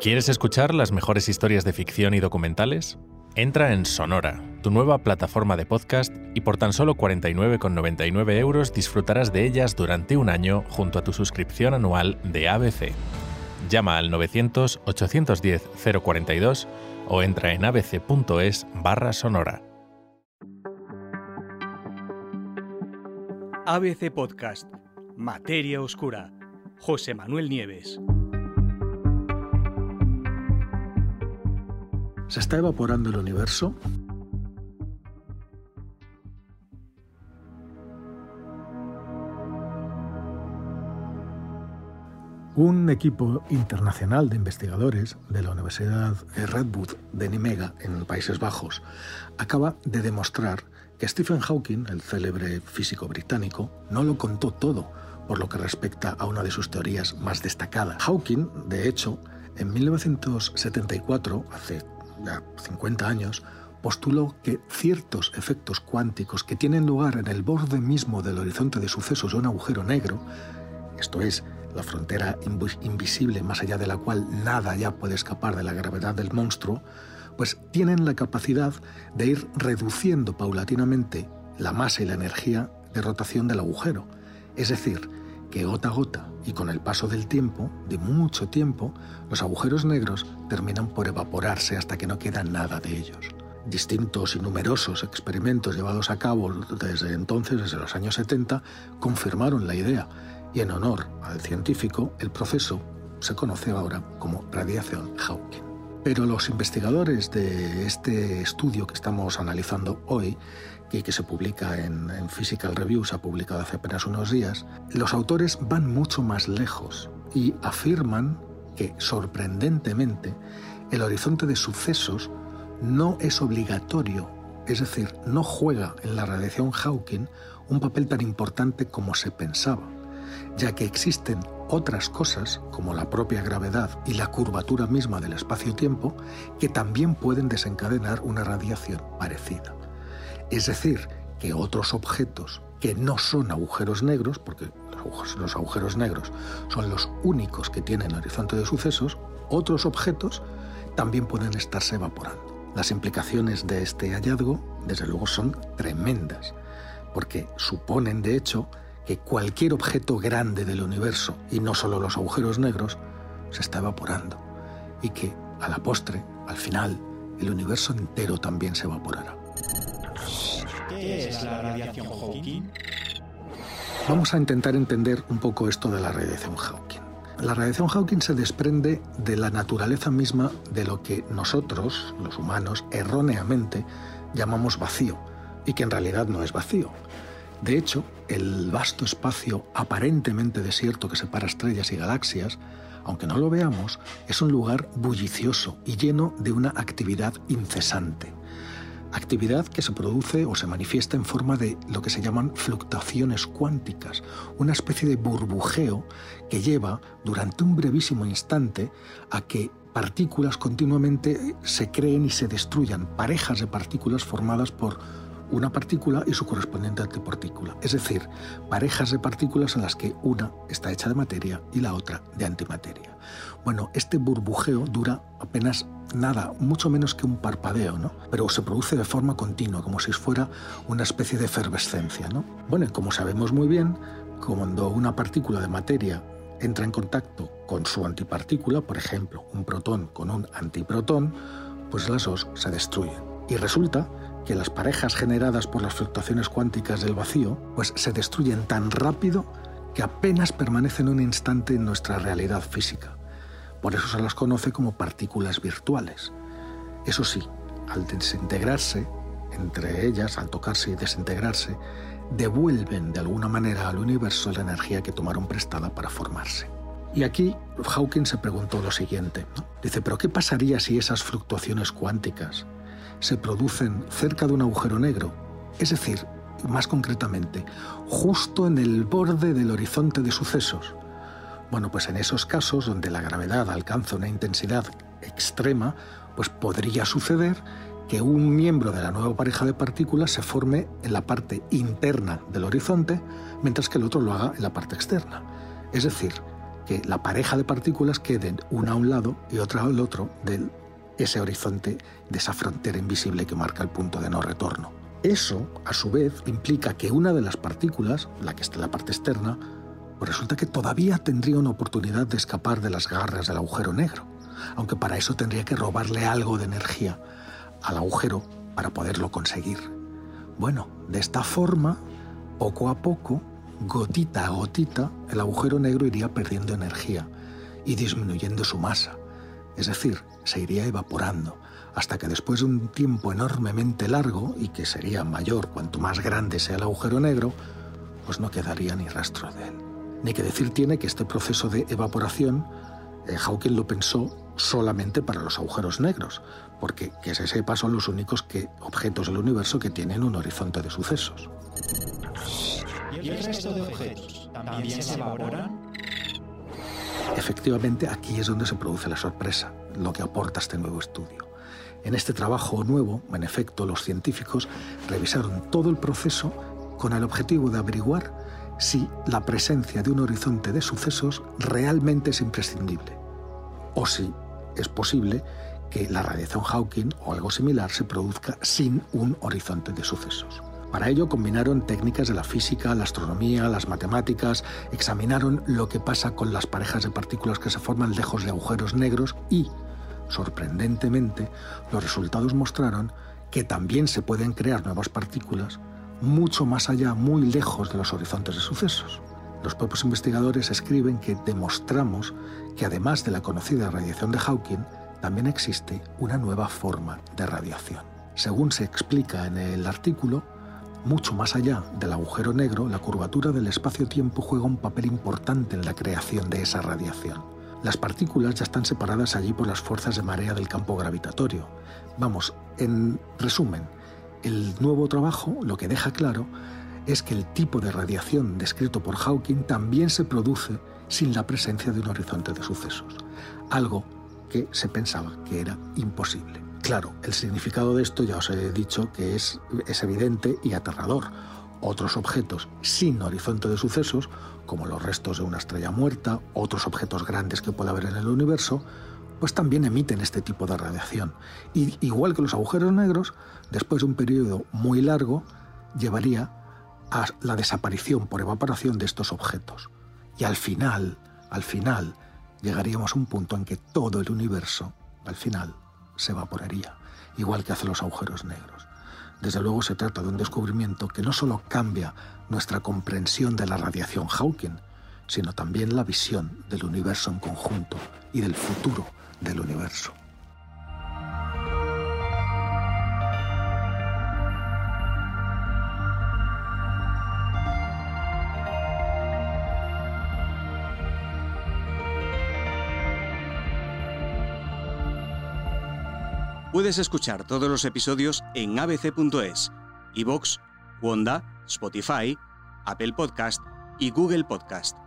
¿Quieres escuchar las mejores historias de ficción y documentales? Entra en Sonora, tu nueva plataforma de podcast, y por tan solo 49,99 euros disfrutarás de ellas durante un año junto a tu suscripción anual de ABC. Llama al 900-810-042 o entra en abc.es barra sonora. ABC Podcast, Materia Oscura, José Manuel Nieves. ¿Se está evaporando el universo? Un equipo internacional de investigadores de la Universidad Redwood de Nimega, en Países Bajos, acaba de demostrar que Stephen Hawking, el célebre físico británico, no lo contó todo por lo que respecta a una de sus teorías más destacadas. Hawking, de hecho, en 1974, hace ya 50 años, postuló que ciertos efectos cuánticos que tienen lugar en el borde mismo del horizonte de sucesos de un agujero negro, esto es, la frontera invisible más allá de la cual nada ya puede escapar de la gravedad del monstruo, pues tienen la capacidad de ir reduciendo paulatinamente la masa y la energía de rotación del agujero. Es decir, que gota a gota y con el paso del tiempo, de mucho tiempo, los agujeros negros terminan por evaporarse hasta que no queda nada de ellos. Distintos y numerosos experimentos llevados a cabo desde entonces, desde los años 70, confirmaron la idea y en honor al científico, el proceso se conoce ahora como radiación Hawking. Pero los investigadores de este estudio que estamos analizando hoy que se publica en, Physical Reviews, ha publicado hace apenas unos días, los autores van mucho más lejos y afirman que, sorprendentemente, el horizonte de sucesos no es obligatorio, es decir, no juega en la radiación Hawking un papel tan importante como se pensaba, ya que existen otras cosas, como la propia gravedad y la curvatura misma del espacio-tiempo, que también pueden desencadenar una radiación parecida. Es decir, que otros objetos que no son agujeros negros, porque los agujeros negros son los únicos que tienen horizonte de sucesos, otros objetos también pueden estarse evaporando. Las implicaciones de este hallazgo, desde luego, son tremendas, porque suponen, de hecho, que cualquier objeto grande del universo, y no solo los agujeros negros, se está evaporando, y que, a la postre, al final, el universo entero también se evaporará. ¿Qué es la radiación Hawking? Vamos a intentar entender un poco esto de la radiación Hawking. La radiación Hawking se desprende de la naturaleza misma de lo que nosotros, los humanos, erróneamente llamamos vacío, y que en realidad no es vacío. De hecho, el vasto espacio aparentemente desierto que separa estrellas y galaxias, aunque no lo veamos, es un lugar bullicioso y lleno de una actividad incesante actividad que se produce o se manifiesta en forma de lo que se llaman fluctuaciones cuánticas, una especie de burbujeo que lleva durante un brevísimo instante a que partículas continuamente se creen y se destruyan, parejas de partículas formadas por una partícula y su correspondiente antipartícula, es decir, parejas de partículas en las que una está hecha de materia y la otra de antimateria. Bueno, este burbujeo dura apenas nada, mucho menos que un parpadeo, ¿no? Pero se produce de forma continua, como si fuera una especie de efervescencia, ¿no? Bueno, como sabemos muy bien, cuando una partícula de materia entra en contacto con su antipartícula, por ejemplo, un protón con un antiprotón, pues las dos se destruyen. Y resulta que las parejas generadas por las fluctuaciones cuánticas del vacío, pues se destruyen tan rápido que apenas permanecen un instante en nuestra realidad física. Por eso se las conoce como partículas virtuales. Eso sí, al desintegrarse, entre ellas, al tocarse y desintegrarse, devuelven de alguna manera al universo la energía que tomaron prestada para formarse. Y aquí Hawking se preguntó lo siguiente. Dice, pero ¿qué pasaría si esas fluctuaciones cuánticas se producen cerca de un agujero negro? Es decir, más concretamente, justo en el borde del horizonte de sucesos, bueno, pues en esos casos donde la gravedad alcanza una intensidad extrema, pues podría suceder que un miembro de la nueva pareja de partículas se forme en la parte interna del horizonte, mientras que el otro lo haga en la parte externa. Es decir, que la pareja de partículas queden una a un lado y otra al otro de ese horizonte, de esa frontera invisible que marca el punto de no retorno. Eso, a su vez, implica que una de las partículas, la que está en la parte externa, pues resulta que todavía tendría una oportunidad de escapar de las garras del agujero negro, aunque para eso tendría que robarle algo de energía al agujero para poderlo conseguir. Bueno, de esta forma, poco a poco, gotita a gotita, el agujero negro iría perdiendo energía y disminuyendo su masa, es decir, se iría evaporando, hasta que después de un tiempo enormemente largo, y que sería mayor cuanto más grande sea el agujero negro, pues no quedaría ni rastro de él. Ni que decir tiene que este proceso de evaporación eh, Hawking lo pensó solamente para los agujeros negros, porque que se sepa son los únicos que, objetos del universo que tienen un horizonte de sucesos. ¿Y el resto de objetos también se evaporan? Efectivamente, aquí es donde se produce la sorpresa, lo que aporta este nuevo estudio. En este trabajo nuevo, en efecto, los científicos revisaron todo el proceso con el objetivo de averiguar si la presencia de un horizonte de sucesos realmente es imprescindible o si es posible que la radiación Hawking o algo similar se produzca sin un horizonte de sucesos. Para ello combinaron técnicas de la física, la astronomía, las matemáticas, examinaron lo que pasa con las parejas de partículas que se forman lejos de agujeros negros y, sorprendentemente, los resultados mostraron que también se pueden crear nuevas partículas mucho más allá, muy lejos de los horizontes de sucesos. Los propios investigadores escriben que demostramos que además de la conocida radiación de Hawking, también existe una nueva forma de radiación. Según se explica en el artículo, mucho más allá del agujero negro, la curvatura del espacio-tiempo juega un papel importante en la creación de esa radiación. Las partículas ya están separadas allí por las fuerzas de marea del campo gravitatorio. Vamos, en resumen, el nuevo trabajo lo que deja claro es que el tipo de radiación descrito por Hawking también se produce sin la presencia de un horizonte de sucesos, algo que se pensaba que era imposible. Claro, el significado de esto ya os he dicho que es, evidente y aterrador. Otros objetos sin horizonte de sucesos, como los restos de una estrella muerta, otros objetos grandes que pueda haber en el universo, pues también emiten este tipo de radiación. Y igual que los agujeros negros, después de un periodo muy largo, llevaría a la desaparición por evaporación de estos objetos. Y al final, al final, llegaríamos a un punto en que todo el universo, al final, se evaporaría, igual que hacen los agujeros negros. Desde luego se trata de un descubrimiento que no solo cambia nuestra comprensión de la radiación Hawking, sino también la visión del universo en conjunto y del futuro del universo. Puedes escuchar todos los episodios en abc.es, iVoox, Wanda, Spotify, Apple Podcast y Google Podcast.